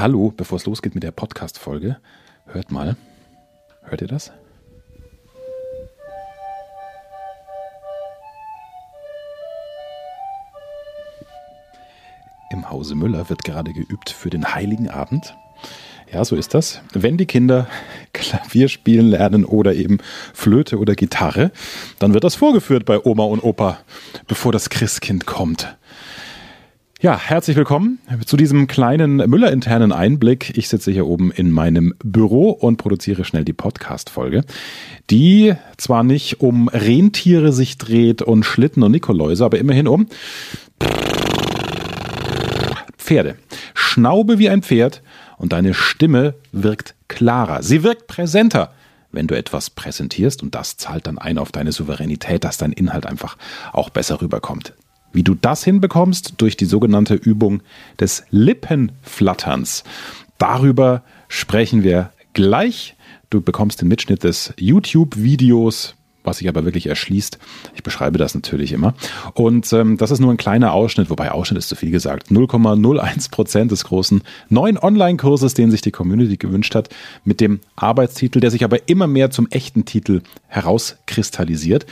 Hallo, bevor es losgeht mit der Podcast-Folge, hört mal. Hört ihr das? Im Hause Müller wird gerade geübt für den Heiligen Abend. Ja, so ist das. Wenn die Kinder Klavier spielen lernen oder eben Flöte oder Gitarre, dann wird das vorgeführt bei Oma und Opa, bevor das Christkind kommt. Ja, herzlich willkommen zu diesem kleinen Müller-internen Einblick. Ich sitze hier oben in meinem Büro und produziere schnell die Podcast-Folge, die zwar nicht um Rentiere sich dreht und Schlitten und Nikoläuse, aber immerhin um Pferde. Schnaube wie ein Pferd und deine Stimme wirkt klarer. Sie wirkt präsenter wenn du etwas präsentierst und das zahlt dann ein auf deine Souveränität, dass dein Inhalt einfach auch besser rüberkommt. Wie du das hinbekommst durch die sogenannte Übung des Lippenflatterns. Darüber sprechen wir gleich. Du bekommst den Mitschnitt des YouTube-Videos, was sich aber wirklich erschließt. Ich beschreibe das natürlich immer. Und ähm, das ist nur ein kleiner Ausschnitt, wobei Ausschnitt ist zu viel gesagt. 0,01 Prozent des großen neuen Online-Kurses, den sich die Community gewünscht hat, mit dem Arbeitstitel, der sich aber immer mehr zum echten Titel herauskristallisiert.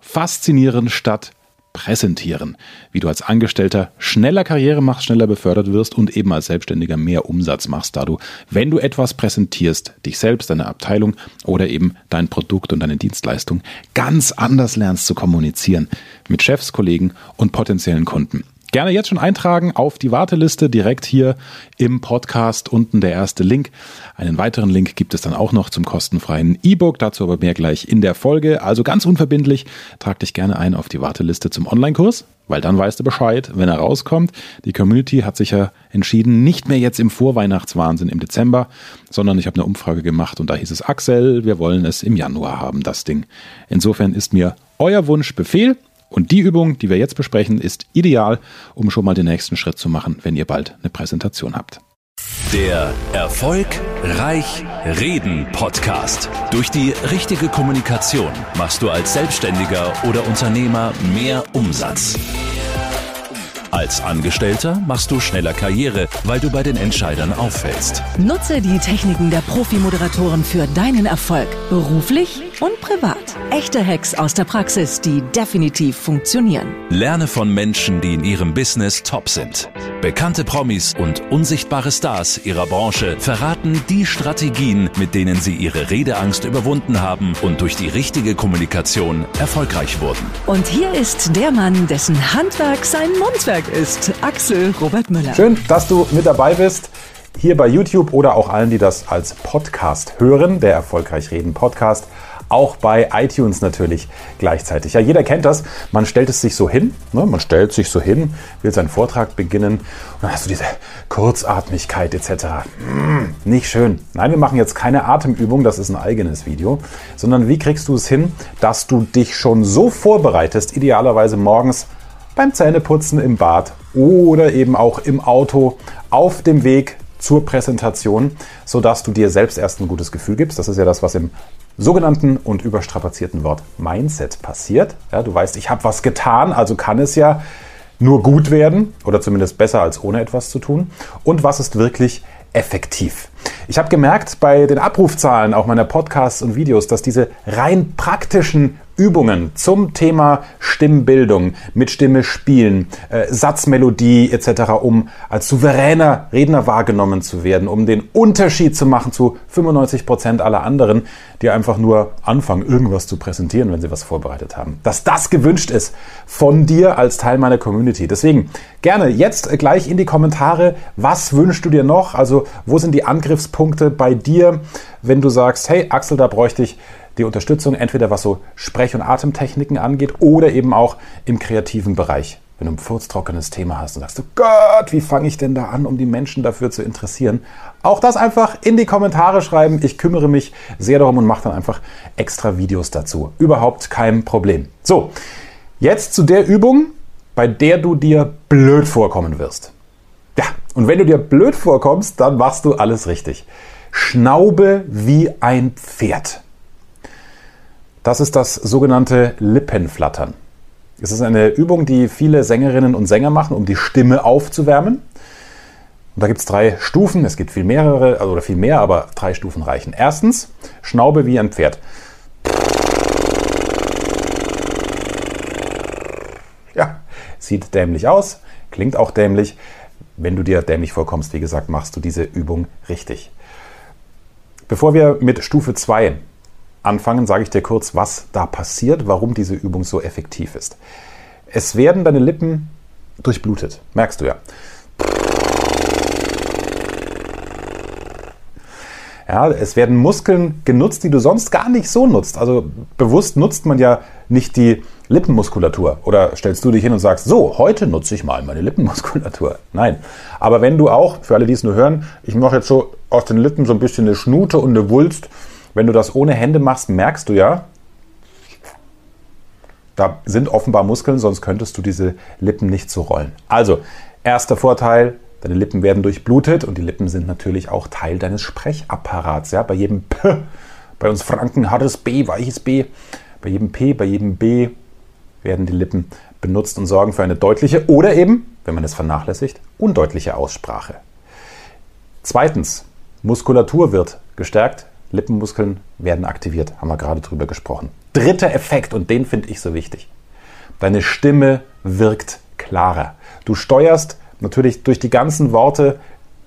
Faszinierend statt präsentieren, wie du als Angestellter schneller Karriere machst, schneller befördert wirst und eben als Selbstständiger mehr Umsatz machst, da du, wenn du etwas präsentierst, dich selbst, deine Abteilung oder eben dein Produkt und deine Dienstleistung ganz anders lernst zu kommunizieren mit Chefs, Kollegen und potenziellen Kunden. Gerne jetzt schon eintragen auf die Warteliste direkt hier im Podcast unten der erste Link. Einen weiteren Link gibt es dann auch noch zum kostenfreien E-Book, dazu aber mehr gleich in der Folge. Also ganz unverbindlich, trag dich gerne ein auf die Warteliste zum Online-Kurs, weil dann weißt du Bescheid, wenn er rauskommt. Die Community hat sich ja entschieden, nicht mehr jetzt im Vorweihnachtswahnsinn im Dezember, sondern ich habe eine Umfrage gemacht und da hieß es Axel, wir wollen es im Januar haben, das Ding. Insofern ist mir euer Wunsch Befehl. Und die Übung, die wir jetzt besprechen, ist ideal, um schon mal den nächsten Schritt zu machen, wenn ihr bald eine Präsentation habt. Der Erfolg Reich Reden Podcast. Durch die richtige Kommunikation machst du als Selbstständiger oder Unternehmer mehr Umsatz. Als Angestellter machst du schneller Karriere, weil du bei den Entscheidern auffällst. Nutze die Techniken der Profi-Moderatoren für deinen Erfolg, beruflich und privat. Echte Hacks aus der Praxis, die definitiv funktionieren. Lerne von Menschen, die in ihrem Business top sind. Bekannte Promis und unsichtbare Stars ihrer Branche verraten die Strategien, mit denen sie ihre Redeangst überwunden haben und durch die richtige Kommunikation erfolgreich wurden. Und hier ist der Mann, dessen Handwerk sein Mundwerk ist, Axel Robert Müller. Schön, dass du mit dabei bist hier bei YouTube oder auch allen, die das als Podcast hören, der Erfolgreich Reden Podcast auch bei iTunes natürlich gleichzeitig. Ja, jeder kennt das. Man stellt es sich so hin, ne? man stellt sich so hin, will seinen Vortrag beginnen und dann hast du diese Kurzatmigkeit etc. Hm, nicht schön. Nein, wir machen jetzt keine Atemübung, das ist ein eigenes Video, sondern wie kriegst du es hin, dass du dich schon so vorbereitest, idealerweise morgens beim Zähneputzen im Bad oder eben auch im Auto auf dem Weg zur Präsentation, sodass du dir selbst erst ein gutes Gefühl gibst. Das ist ja das, was im sogenannten und überstrapazierten Wort Mindset passiert. Ja, du weißt, ich habe was getan, also kann es ja nur gut werden oder zumindest besser als ohne etwas zu tun. Und was ist wirklich effektiv? Ich habe gemerkt bei den Abrufzahlen auch meiner Podcasts und Videos, dass diese rein praktischen Übungen zum Thema Stimmbildung, mit Stimme spielen, äh, Satzmelodie etc., um als souveräner Redner wahrgenommen zu werden, um den Unterschied zu machen zu 95 Prozent aller anderen, die einfach nur anfangen, irgendwas zu präsentieren, wenn sie was vorbereitet haben. Dass das gewünscht ist von dir als Teil meiner Community. Deswegen gerne jetzt gleich in die Kommentare, was wünschst du dir noch? Also wo sind die Angriffspunkte bei dir, wenn du sagst, hey Axel, da bräuchte ich die Unterstützung, entweder was so Sprech- und Atemtechniken angeht oder eben auch im kreativen Bereich. Wenn du ein furztrockenes Thema hast und sagst, oh Gott, wie fange ich denn da an, um die Menschen dafür zu interessieren? Auch das einfach in die Kommentare schreiben. Ich kümmere mich sehr darum und mache dann einfach extra Videos dazu. Überhaupt kein Problem. So, jetzt zu der Übung, bei der du dir blöd vorkommen wirst. Ja, und wenn du dir blöd vorkommst, dann machst du alles richtig. Schnaube wie ein Pferd. Das ist das sogenannte Lippenflattern. Es ist eine Übung, die viele Sängerinnen und Sänger machen, um die Stimme aufzuwärmen. Und da gibt es drei Stufen. Es gibt viel mehrere, also oder viel mehr, aber drei Stufen reichen. Erstens, Schnaube wie ein Pferd. Ja, sieht dämlich aus, klingt auch dämlich. Wenn du dir dämlich vorkommst, wie gesagt, machst du diese Übung richtig. Bevor wir mit Stufe 2 anfangen, sage ich dir kurz, was da passiert, warum diese Übung so effektiv ist. Es werden deine Lippen durchblutet, merkst du ja. Ja, es werden Muskeln genutzt, die du sonst gar nicht so nutzt. Also bewusst nutzt man ja nicht die Lippenmuskulatur. Oder stellst du dich hin und sagst, so, heute nutze ich mal meine Lippenmuskulatur. Nein. Aber wenn du auch, für alle, die es nur hören, ich mache jetzt so aus den Lippen so ein bisschen eine Schnute und eine Wulst. Wenn du das ohne Hände machst, merkst du ja, da sind offenbar Muskeln, sonst könntest du diese Lippen nicht so rollen. Also, erster Vorteil, Deine Lippen werden durchblutet und die Lippen sind natürlich auch Teil deines Sprechapparats. Ja? Bei jedem P, bei uns Franken hartes B, weiches B, bei jedem P, bei jedem B werden die Lippen benutzt und sorgen für eine deutliche oder eben, wenn man es vernachlässigt, undeutliche Aussprache. Zweitens, Muskulatur wird gestärkt, Lippenmuskeln werden aktiviert, haben wir gerade drüber gesprochen. Dritter Effekt, und den finde ich so wichtig. Deine Stimme wirkt klarer. Du steuerst natürlich durch die ganzen Worte,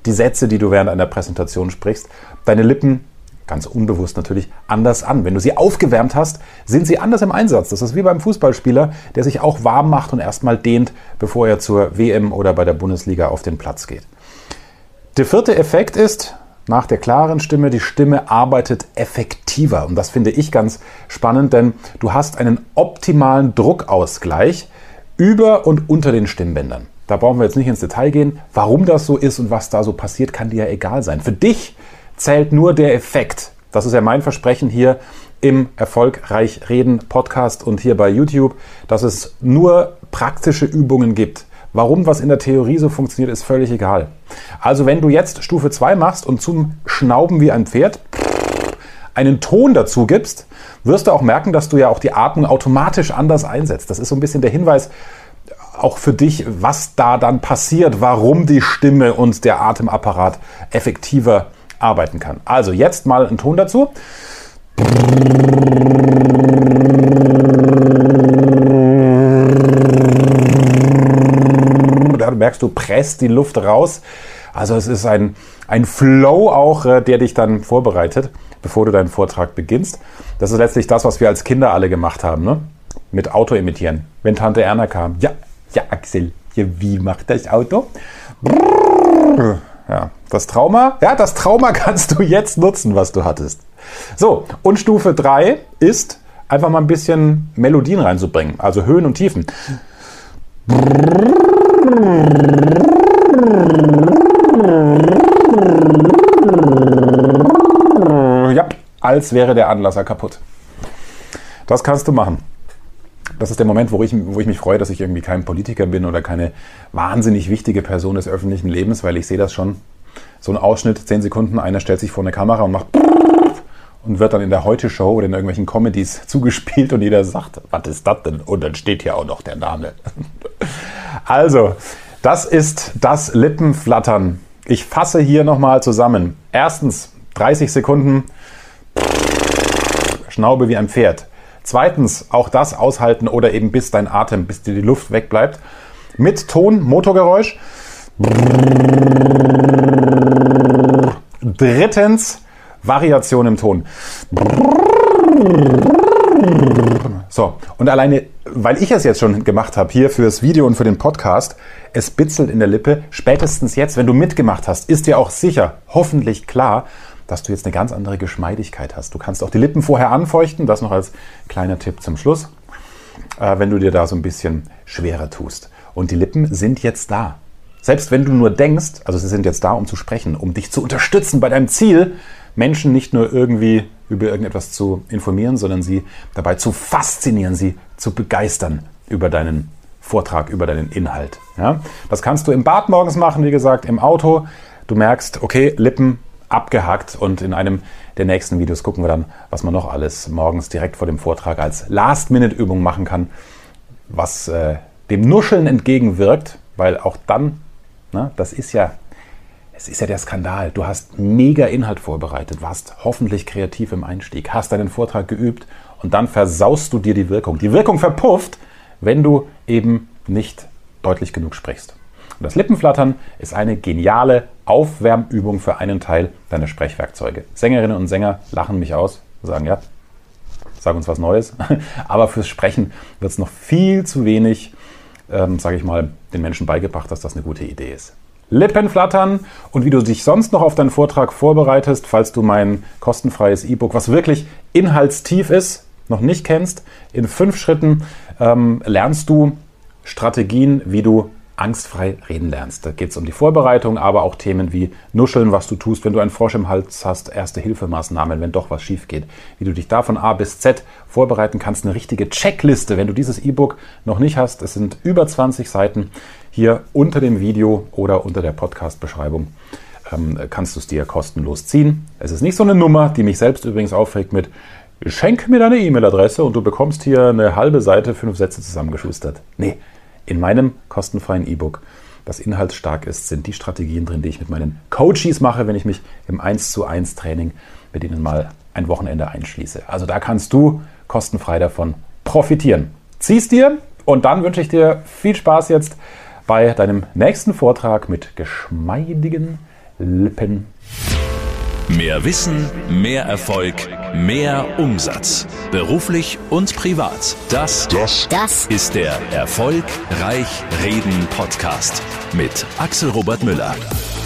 die Sätze, die du während einer Präsentation sprichst, deine Lippen ganz unbewusst natürlich anders an. Wenn du sie aufgewärmt hast, sind sie anders im Einsatz. Das ist wie beim Fußballspieler, der sich auch warm macht und erstmal dehnt, bevor er zur WM oder bei der Bundesliga auf den Platz geht. Der vierte Effekt ist, nach der klaren Stimme, die Stimme arbeitet effektiver. Und das finde ich ganz spannend, denn du hast einen optimalen Druckausgleich über und unter den Stimmbändern. Da brauchen wir jetzt nicht ins Detail gehen. Warum das so ist und was da so passiert, kann dir ja egal sein. Für dich zählt nur der Effekt. Das ist ja mein Versprechen hier im Erfolgreich Reden Podcast und hier bei YouTube, dass es nur praktische Übungen gibt. Warum was in der Theorie so funktioniert, ist völlig egal. Also wenn du jetzt Stufe 2 machst und zum Schnauben wie ein Pferd einen Ton dazu gibst, wirst du auch merken, dass du ja auch die Atmung automatisch anders einsetzt. Das ist so ein bisschen der Hinweis auch für dich, was da dann passiert, warum die Stimme und der Atemapparat effektiver arbeiten kann. Also jetzt mal ein Ton dazu. Da merkst du, presst die Luft raus. Also es ist ein, ein Flow auch, äh, der dich dann vorbereitet, bevor du deinen Vortrag beginnst. Das ist letztlich das, was wir als Kinder alle gemacht haben, ne? Mit Auto imitieren. Wenn Tante Erna kam, ja, ja, Axel, hier, wie macht das Auto? Ja, das Trauma, ja, das Trauma kannst du jetzt nutzen, was du hattest. So, und Stufe 3 ist einfach mal ein bisschen Melodien reinzubringen, also Höhen und Tiefen. Ja, als wäre der Anlasser kaputt. Das kannst du machen das ist der Moment, wo ich, wo ich mich freue, dass ich irgendwie kein Politiker bin oder keine wahnsinnig wichtige Person des öffentlichen Lebens, weil ich sehe das schon. So ein Ausschnitt, zehn Sekunden, einer stellt sich vor eine Kamera und macht und wird dann in der Heute-Show oder in irgendwelchen Comedies zugespielt und jeder sagt, was ist das denn? Und dann steht hier auch noch der Name. Also, das ist das Lippenflattern. Ich fasse hier nochmal zusammen. Erstens, 30 Sekunden Schnaube wie ein Pferd. Zweitens, auch das aushalten oder eben bis dein Atem, bis dir die Luft wegbleibt. Mit Ton, Motorgeräusch. Drittens, Variation im Ton. So, und alleine, weil ich es jetzt schon gemacht habe, hier fürs Video und für den Podcast, es bitzelt in der Lippe. Spätestens jetzt, wenn du mitgemacht hast, ist dir auch sicher, hoffentlich klar, dass du jetzt eine ganz andere Geschmeidigkeit hast. Du kannst auch die Lippen vorher anfeuchten, das noch als kleiner Tipp zum Schluss, äh, wenn du dir da so ein bisschen schwerer tust. Und die Lippen sind jetzt da. Selbst wenn du nur denkst, also sie sind jetzt da, um zu sprechen, um dich zu unterstützen bei deinem Ziel, Menschen nicht nur irgendwie über irgendetwas zu informieren, sondern sie dabei zu faszinieren, sie zu begeistern über deinen Vortrag, über deinen Inhalt. Ja? Das kannst du im Bad morgens machen, wie gesagt, im Auto. Du merkst, okay, Lippen abgehackt und in einem der nächsten Videos gucken wir dann, was man noch alles morgens direkt vor dem Vortrag als Last-Minute-Übung machen kann, was äh, dem Nuscheln entgegenwirkt, weil auch dann, na, das ist ja Es ist ja der Skandal. Du hast mega Inhalt vorbereitet, warst hoffentlich kreativ im Einstieg, hast deinen Vortrag geübt und dann versaust du dir die Wirkung. Die Wirkung verpufft, wenn du eben nicht deutlich genug sprichst. Und das Lippenflattern ist eine geniale Aufwärmübung für einen Teil deiner Sprechwerkzeuge. Sängerinnen und Sänger lachen mich aus, sagen ja, sag uns was Neues. Aber fürs Sprechen wird es noch viel zu wenig, ähm, sage ich mal, den Menschen beigebracht, dass das eine gute Idee ist. Lippen flattern und wie du dich sonst noch auf deinen Vortrag vorbereitest, falls du mein kostenfreies E-Book, was wirklich inhaltstief ist, noch nicht kennst. In fünf Schritten ähm, lernst du Strategien, wie du angstfrei reden lernst. Da geht es um die Vorbereitung, aber auch Themen wie Nuscheln, was du tust, wenn du einen Frosch im Hals hast, erste Hilfemaßnahmen, wenn doch was schief geht, wie du dich da von A bis Z vorbereiten kannst. Eine richtige Checkliste, wenn du dieses E-Book noch nicht hast. Es sind über 20 Seiten hier unter dem Video oder unter der Podcast-Beschreibung. Ähm, kannst du es dir kostenlos ziehen. Es ist nicht so eine Nummer, die mich selbst übrigens aufregt mit Schenk mir deine E-Mail-Adresse und du bekommst hier eine halbe Seite, fünf Sätze zusammengeschustert. Nee, in meinem kostenfreien E-Book, das inhaltsstark ist, sind die Strategien drin, die ich mit meinen Coaches mache, wenn ich mich im 1 zu 1 Training mit ihnen mal ein Wochenende einschließe. Also da kannst du kostenfrei davon profitieren. Zieh's dir und dann wünsche ich dir viel Spaß jetzt bei deinem nächsten Vortrag mit geschmeidigen Lippen. Mehr Wissen, mehr Erfolg, mehr Umsatz. Beruflich und privat. Das, das, das ist der Erfolgreich Reden Podcast mit Axel Robert Müller.